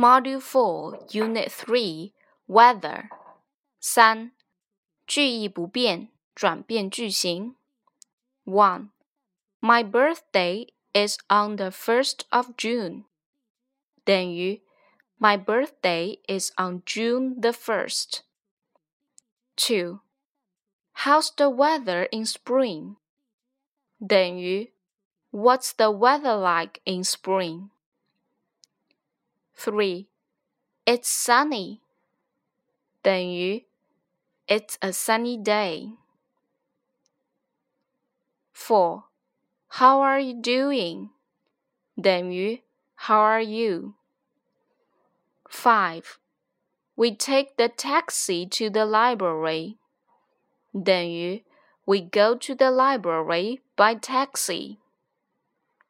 Module Four, Unit Three, Weather。三，句意不变，转变句型。One, My birthday is on the first of June。等于 My birthday is on June the first. Two, How's the weather in spring? 等于 What's the weather like in spring? Three, It's sunny. 等于 It's a sunny day. Four, How are you doing? 等于 How are you? Five, We take the taxi to the library. 等于 We go to the library by taxi.